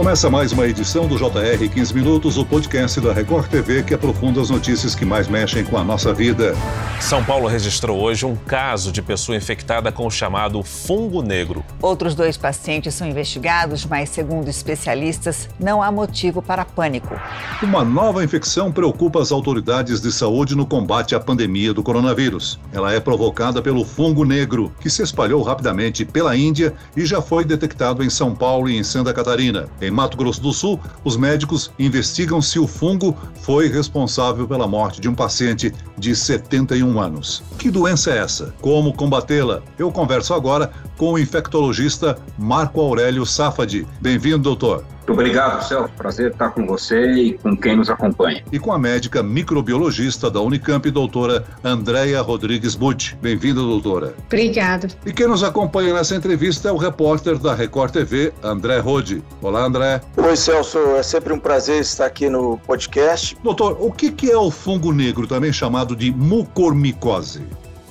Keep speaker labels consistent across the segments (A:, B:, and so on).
A: Começa mais uma edição do JR 15 Minutos, o podcast da Record TV que aprofunda as notícias que mais mexem com a nossa vida.
B: São Paulo registrou hoje um caso de pessoa infectada com o chamado fungo negro.
C: Outros dois pacientes são investigados, mas, segundo especialistas, não há motivo para pânico.
A: Uma nova infecção preocupa as autoridades de saúde no combate à pandemia do coronavírus. Ela é provocada pelo fungo negro, que se espalhou rapidamente pela Índia e já foi detectado em São Paulo e em Santa Catarina. Em em Mato Grosso do Sul, os médicos investigam se o fungo foi responsável pela morte de um paciente de 71 anos. Que doença é essa? Como combatê-la? Eu converso agora com o infectologista Marco Aurélio Safadi. Bem-vindo, doutor.
D: Muito obrigado, Celso. Prazer estar com você e com quem nos acompanha.
A: E com a médica microbiologista da Unicamp, doutora Andréia Rodrigues Butti. Bem-vinda, doutora.
E: Obrigado.
A: E quem nos acompanha nessa entrevista é o repórter da Record TV, André Rode. Olá, André.
F: Oi, Celso. É sempre um prazer estar aqui no podcast.
A: Doutor, o que é o fungo negro, também chamado de mucormicose?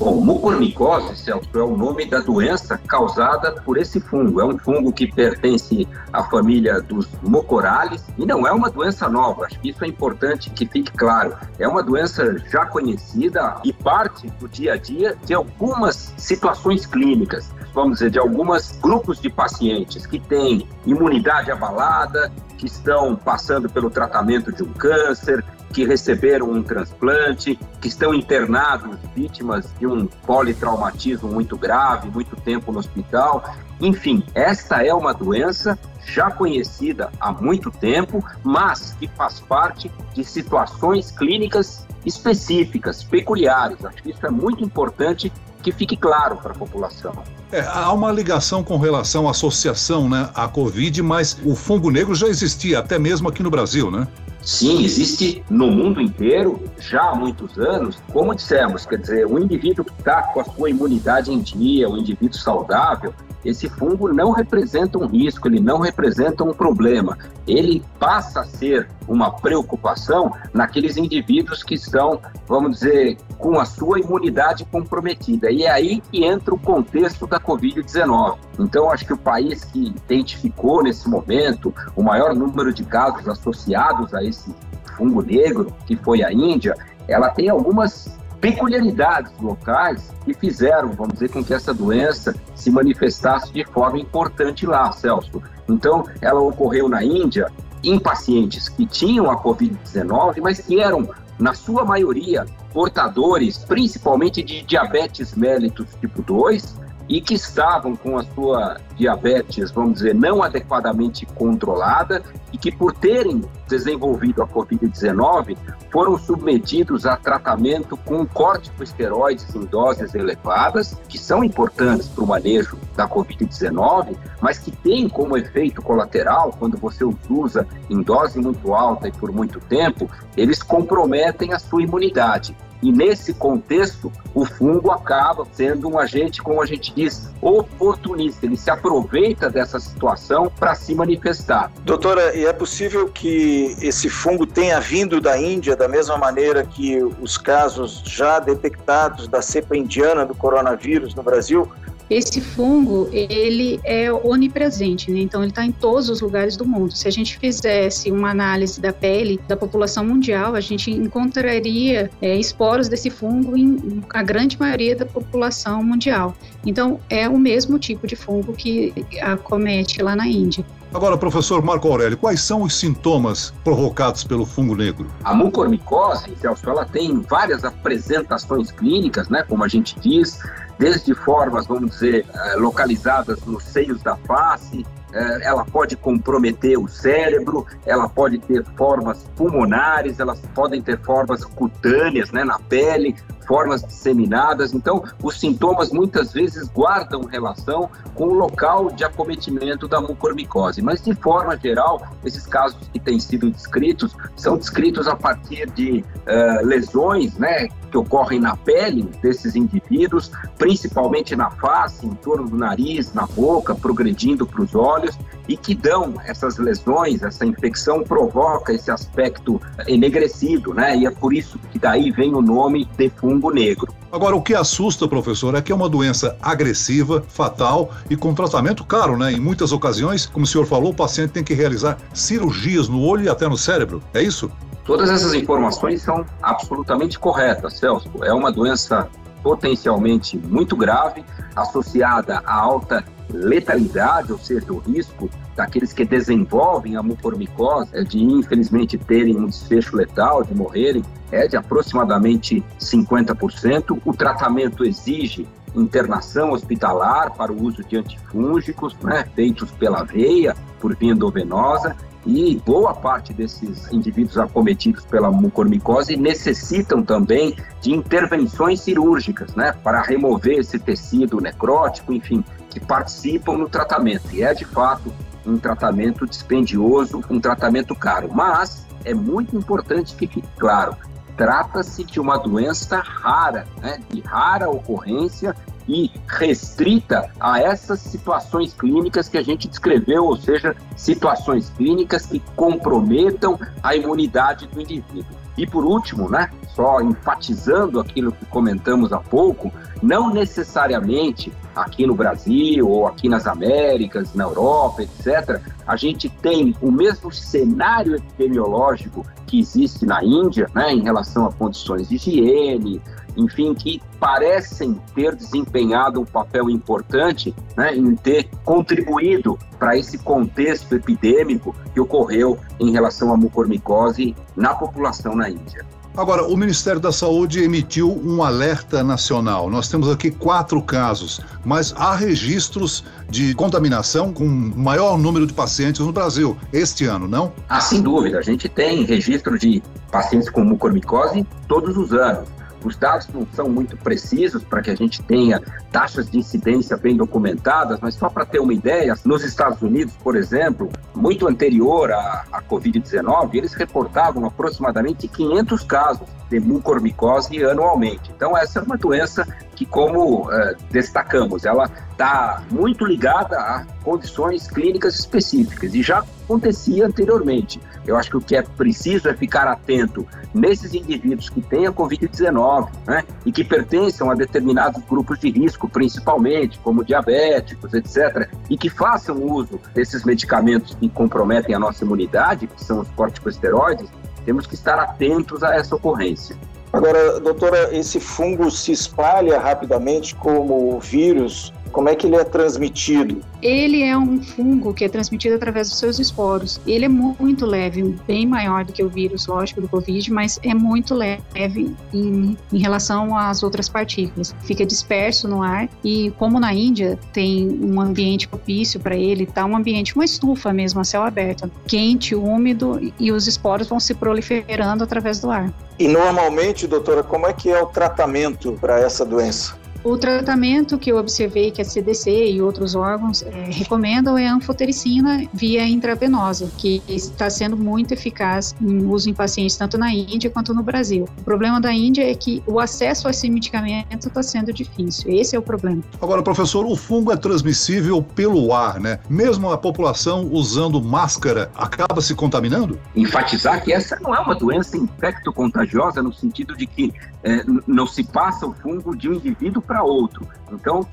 D: Bom, mucormicose, Celso, é o nome da doença causada por esse fungo. É um fungo que pertence à família dos mucorales e não é uma doença nova. Acho que isso é importante que fique claro. É uma doença já conhecida e parte do dia a dia de algumas situações clínicas vamos dizer, de alguns grupos de pacientes que têm imunidade abalada, que estão passando pelo tratamento de um câncer, que receberam um transplante, que estão internados vítimas de um politraumatismo muito grave, muito tempo no hospital. Enfim, esta é uma doença já conhecida há muito tempo, mas que faz parte de situações clínicas específicas, peculiares. Acho que isso é muito importante que fique claro para a população.
A: É, há uma ligação com relação à associação né, à Covid, mas o fungo negro já existia até mesmo aqui no Brasil, né?
D: Sim, existe no mundo inteiro já há muitos anos. Como dissemos, quer dizer, o indivíduo que está com a sua imunidade em dia, o indivíduo saudável, esse fungo não representa um risco, ele não representa um problema. Ele passa a ser uma preocupação naqueles indivíduos que estão, vamos dizer, com a sua imunidade comprometida. E é aí que entra o contexto da Covid-19. Então, acho que o país que identificou nesse momento o maior número de casos associados a esse fungo negro, que foi a Índia, ela tem algumas peculiaridades locais que fizeram, vamos dizer, com que essa doença se manifestasse de forma importante lá, Celso. Então, ela ocorreu na Índia em pacientes que tinham a Covid-19, mas que eram, na sua maioria, portadores principalmente de diabetes mellitus tipo 2 e que estavam com a sua diabetes, vamos dizer, não adequadamente controlada e que, por terem desenvolvido a Covid-19, foram submetidos a tratamento com corticosteroides em doses elevadas, que são importantes para o manejo da Covid-19, mas que têm como efeito colateral, quando você os usa em dose muito alta e por muito tempo, eles comprometem a sua imunidade. E nesse contexto, o fungo acaba sendo um agente, como a gente diz, oportunista. Ele se aproveita dessa situação para se manifestar.
F: Doutora, e é possível que esse fungo tenha vindo da Índia da mesma maneira que os casos já detectados da cepa indiana do coronavírus no Brasil
E: esse fungo, ele é onipresente, né? Então ele está em todos os lugares do mundo. Se a gente fizesse uma análise da pele da população mundial, a gente encontraria é, esporos desse fungo em a grande maioria da população mundial. Então é o mesmo tipo de fungo que acomete lá na Índia.
A: Agora, professor Marco Aurélio, quais são os sintomas provocados pelo fungo negro?
D: A mucormicose, Celso, ela tem várias apresentações clínicas, né, como a gente diz, desde formas, vamos dizer, eh, localizadas nos seios da face, eh, ela pode comprometer o cérebro, ela pode ter formas pulmonares, elas podem ter formas cutâneas né, na pele, formas disseminadas. Então, os sintomas muitas vezes guardam relação com o local de acometimento da mucormicose. Mas, de forma geral, esses casos que têm sido descritos são descritos a partir de uh, lesões né, que ocorrem na pele desses indivíduos, principalmente na face, em torno do nariz, na boca, progredindo para os olhos, e que dão essas lesões, essa infecção provoca esse aspecto enegrecido, né? E é por isso que daí vem o nome de negro.
A: Agora, o que assusta, professor, é que é uma doença agressiva, fatal e com tratamento caro, né? Em muitas ocasiões, como o senhor falou, o paciente tem que realizar cirurgias no olho e até no cérebro. É isso?
D: Todas essas informações são absolutamente corretas, Celso. É uma doença potencialmente muito grave, associada a alta letalidade, ou seja, o risco daqueles que desenvolvem a mucormicose é de, infelizmente, terem um desfecho letal, de morrerem, é de aproximadamente 50%. O tratamento exige internação hospitalar para o uso de antifúngicos, né, feitos pela veia, por via endovenosa, e boa parte desses indivíduos acometidos pela mucormicose necessitam também de intervenções cirúrgicas, né, para remover esse tecido necrótico, enfim, que participam no tratamento. E é de fato um tratamento dispendioso, um tratamento caro, mas é muito importante que fique claro, trata-se de uma doença rara, né, de rara ocorrência e restrita a essas situações clínicas que a gente descreveu, ou seja, situações clínicas que comprometam a imunidade do indivíduo. E por último, né, só enfatizando aquilo que comentamos há pouco, não necessariamente aqui no Brasil ou aqui nas Américas, na Europa, etc., a gente tem o mesmo cenário epidemiológico que existe na Índia, né, em relação a condições de higiene, enfim, que parecem ter desempenhado um papel importante né, em ter contribuído para esse contexto epidêmico que ocorreu em relação à mucormicose na população na Índia.
A: Agora, o Ministério da Saúde emitiu um alerta nacional. Nós temos aqui quatro casos, mas há registros de contaminação com maior número de pacientes no Brasil este ano, não?
D: Ah, sem dúvida. A gente tem registro de pacientes com mucormicose todos os anos. Os dados não são muito precisos para que a gente tenha taxas de incidência bem documentadas, mas só para ter uma ideia, nos Estados Unidos, por exemplo, muito anterior à, à Covid-19, eles reportavam aproximadamente 500 casos de mucormicose anualmente. Então, essa é uma doença que, como eh, destacamos, ela está muito ligada a condições clínicas específicas e já acontecia anteriormente. Eu acho que o que é preciso é ficar atento nesses indivíduos que têm a Covid-19 né, e que pertencem a determinados grupos de risco, principalmente, como diabéticos, etc., e que façam uso desses medicamentos que comprometem a nossa imunidade, que são os corticosteroides, temos que estar atentos a essa ocorrência.
F: Agora, doutora, esse fungo se espalha rapidamente como vírus como é que ele é transmitido?
E: Ele é um fungo que é transmitido através dos seus esporos. Ele é muito leve, bem maior do que o vírus, lógico, do Covid, mas é muito leve em, em relação às outras partículas. Fica disperso no ar e, como na Índia tem um ambiente propício para ele, tá um ambiente, uma estufa mesmo, a céu aberto, quente, úmido e os esporos vão se proliferando através do ar.
F: E normalmente, doutora, como é que é o tratamento para essa doença?
E: O tratamento que eu observei que a CDC e outros órgãos é, recomendam é a anfotericina via intravenosa, que está sendo muito eficaz em uso em pacientes tanto na Índia quanto no Brasil. O problema da Índia é que o acesso a esse medicamento está sendo difícil. Esse é o problema.
A: Agora, professor, o fungo é transmissível pelo ar, né? Mesmo a população usando máscara acaba se contaminando?
D: Enfatizar que essa não é uma doença infecto-contagiosa no sentido de que é, não se passa o fungo de um indivíduo para outro. Então,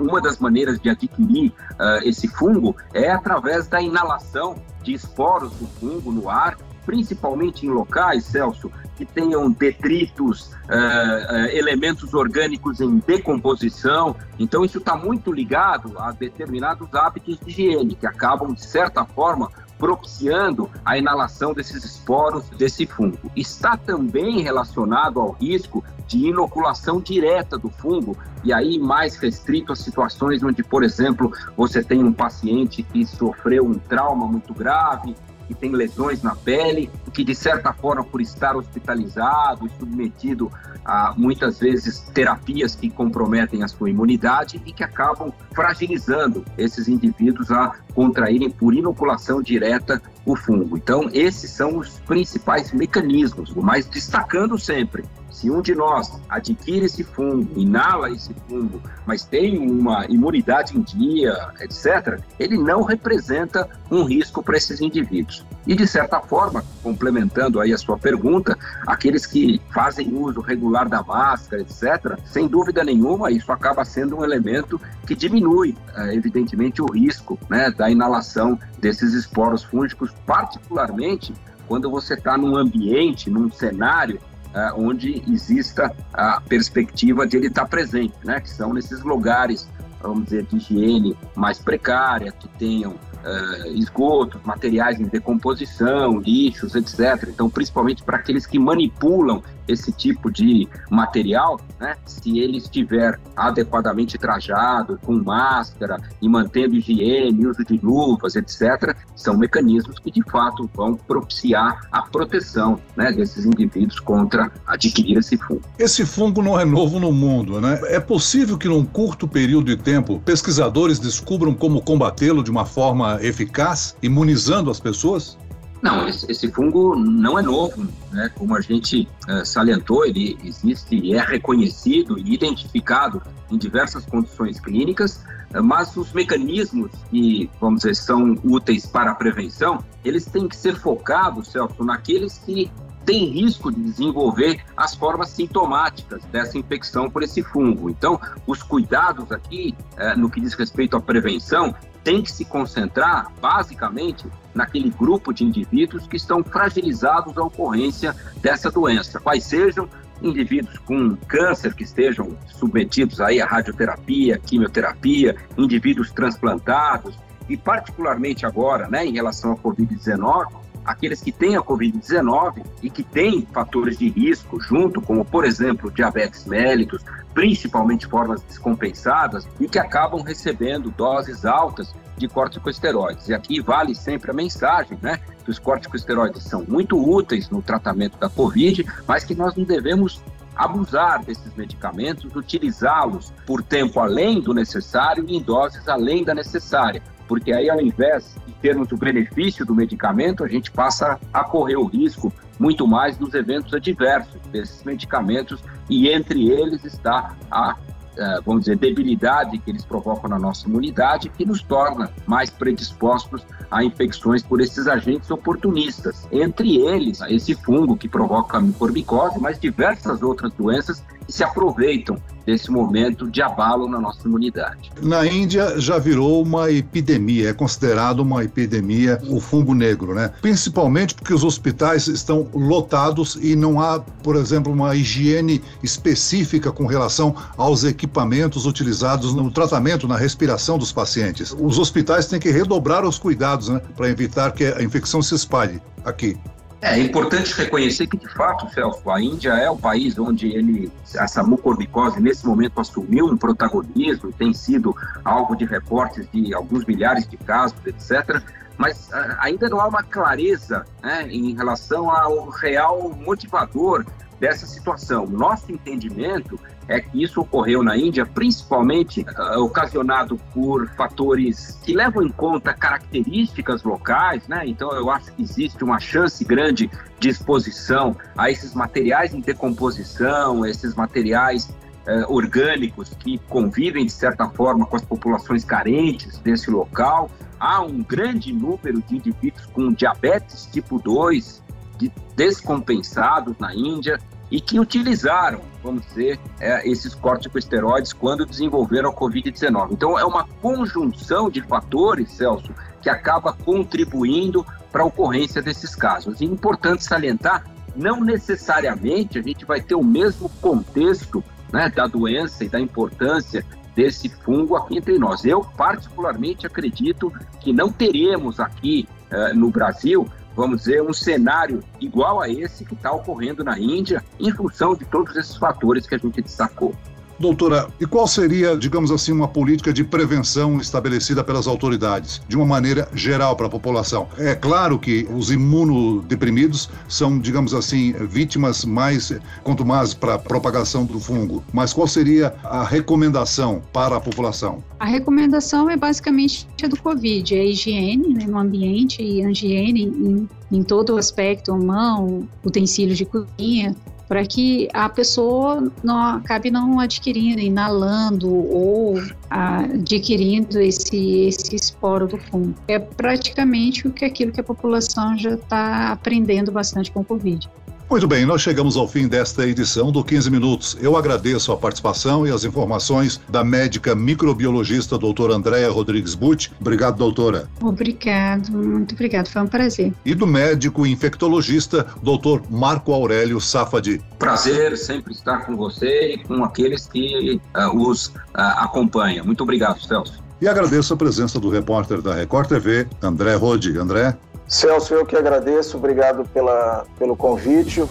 D: uma das maneiras de adquirir uh, esse fungo é através da inalação de esporos do fungo no ar, principalmente em locais, Celso, que tenham detritos, uh, uh, elementos orgânicos em decomposição. Então, isso está muito ligado a determinados hábitos de higiene, que acabam, de certa forma, propiciando a inalação desses esporos desse fungo. Está também relacionado ao risco de inoculação direta do fungo, e aí mais restrito a situações onde, por exemplo, você tem um paciente que sofreu um trauma muito grave, que tem lesões na pele, que de certa forma, por estar hospitalizado e submetido a muitas vezes terapias que comprometem a sua imunidade e que acabam fragilizando esses indivíduos a contraírem por inoculação direta o fungo. Então, esses são os principais mecanismos, mas destacando sempre se um de nós adquire esse fungo, inala esse fungo, mas tem uma imunidade em dia, etc., ele não representa um risco para esses indivíduos. E, de certa forma, complementando aí a sua pergunta, aqueles que fazem uso regular da máscara, etc., sem dúvida nenhuma, isso acaba sendo um elemento que diminui, eh, evidentemente, o risco né, da inalação desses esporos fúngicos, particularmente quando você está num ambiente, num cenário uh, onde exista a perspectiva de ele estar presente, né? Que são nesses lugares, vamos dizer, de higiene mais precária, que tenham uh, esgotos, materiais em decomposição, lixos, etc. Então, principalmente para aqueles que manipulam esse tipo de material, né, se ele estiver adequadamente trajado, com máscara e mantendo higiene, uso de luvas, etc., são mecanismos que de fato vão propiciar a proteção né, desses indivíduos contra adquirir esse fungo.
A: Esse fungo não é novo no mundo, né? É possível que num curto período de tempo pesquisadores descubram como combatê-lo de uma forma eficaz, imunizando as pessoas?
D: Não, esse, esse, fungo não é novo, né? Como a gente uh, salientou, ele existe e é reconhecido e identificado em diversas condições clínicas, uh, mas os mecanismos que, vamos dizer, são úteis para a prevenção, eles têm que ser focados, Celso, naqueles que têm risco de desenvolver as formas sintomáticas dessa infecção por esse fungo. Então, os cuidados aqui, uh, no que diz respeito à prevenção, tem que se concentrar, basicamente, naquele grupo de indivíduos que estão fragilizados à ocorrência dessa doença, quais sejam indivíduos com câncer que estejam submetidos aí à radioterapia, quimioterapia, indivíduos transplantados e particularmente agora, né, em relação à COVID-19, aqueles que têm a Covid-19 e que têm fatores de risco junto, como, por exemplo, diabetes mellitus, principalmente formas descompensadas, e que acabam recebendo doses altas de corticosteroides. E aqui vale sempre a mensagem, né? Que os corticosteroides são muito úteis no tratamento da Covid, mas que nós não devemos abusar desses medicamentos, utilizá-los por tempo além do necessário e em doses além da necessária, porque aí ao invés de termos o benefício do medicamento, a gente passa a correr o risco muito mais dos eventos adversos desses medicamentos e entre eles está a é, vamos dizer, debilidade que eles provocam na nossa imunidade, que nos torna mais predispostos a infecções por esses agentes oportunistas. Entre eles, esse fungo que provoca a micormicose, mas diversas outras doenças se aproveitam desse momento de abalo na nossa imunidade.
A: Na Índia já virou uma epidemia, é considerado uma epidemia o fungo negro, né? Principalmente porque os hospitais estão lotados e não há, por exemplo, uma higiene específica com relação aos equipamentos utilizados no tratamento, na respiração dos pacientes. Os hospitais têm que redobrar os cuidados, né, para evitar que a infecção se espalhe aqui.
D: É, é importante reconhecer que, de fato, Celso, a Índia é o país onde ele, essa mucormicose, nesse momento, assumiu um protagonismo, tem sido alvo de reportes de alguns milhares de casos, etc. Mas uh, ainda não há uma clareza né, em relação ao real motivador dessa situação. Nosso entendimento é que isso ocorreu na Índia, principalmente uh, ocasionado por fatores que levam em conta características locais, né? Então eu acho que existe uma chance grande de exposição a esses materiais em decomposição, esses materiais uh, orgânicos que convivem de certa forma com as populações carentes desse local. Há um grande número de indivíduos com diabetes tipo 2, de descompensados na Índia, e que utilizaram, vamos dizer, é, esses corticosteroides quando desenvolveram a Covid-19. Então, é uma conjunção de fatores, Celso, que acaba contribuindo para a ocorrência desses casos. E é importante salientar, não necessariamente a gente vai ter o mesmo contexto né, da doença e da importância desse fungo aqui entre nós. Eu, particularmente, acredito que não teremos aqui uh, no Brasil vamos dizer, um cenário igual a esse que está ocorrendo na Índia, em função de todos esses fatores que a gente destacou.
A: Doutora, e qual seria, digamos assim, uma política de prevenção estabelecida pelas autoridades, de uma maneira geral para a população? É claro que os imunodeprimidos são, digamos assim, vítimas mais contumazes para a propagação do fungo, mas qual seria a recomendação para a população?
E: A recomendação é basicamente a do Covid, é a higiene né, no ambiente e a higiene em, em todo o aspecto, mão, utensílios de cozinha, para que a pessoa não acabe não adquirindo, inalando ou adquirindo esse, esse esporo do fungo. É praticamente o que aquilo que a população já está aprendendo bastante com o Covid.
A: Muito bem, nós chegamos ao fim desta edição do 15 Minutos. Eu agradeço a participação e as informações da médica microbiologista doutora Andréa Rodrigues Butt. Obrigado, doutora.
E: Obrigado, muito obrigado, foi um prazer.
A: E do médico infectologista doutor Marco Aurélio Safadi.
D: Prazer sempre estar com você e com aqueles que uh, os uh, acompanham. Muito obrigado, Celso.
A: E agradeço a presença do repórter da Record TV, André Rode. André.
F: Celso, eu que agradeço, obrigado pela, pelo convite.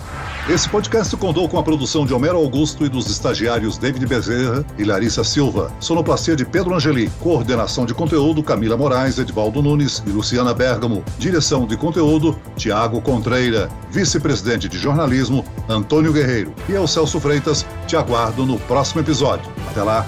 A: Esse podcast contou com a produção de Homero Augusto e dos estagiários David Bezerra e Larissa Silva. Sonoplastia de Pedro Angeli. Coordenação de conteúdo Camila Moraes, Edvaldo Nunes e Luciana Bergamo. Direção de conteúdo Tiago Contreira. Vice-presidente de jornalismo Antônio Guerreiro. E eu, Celso Freitas, te aguardo no próximo episódio. Até lá!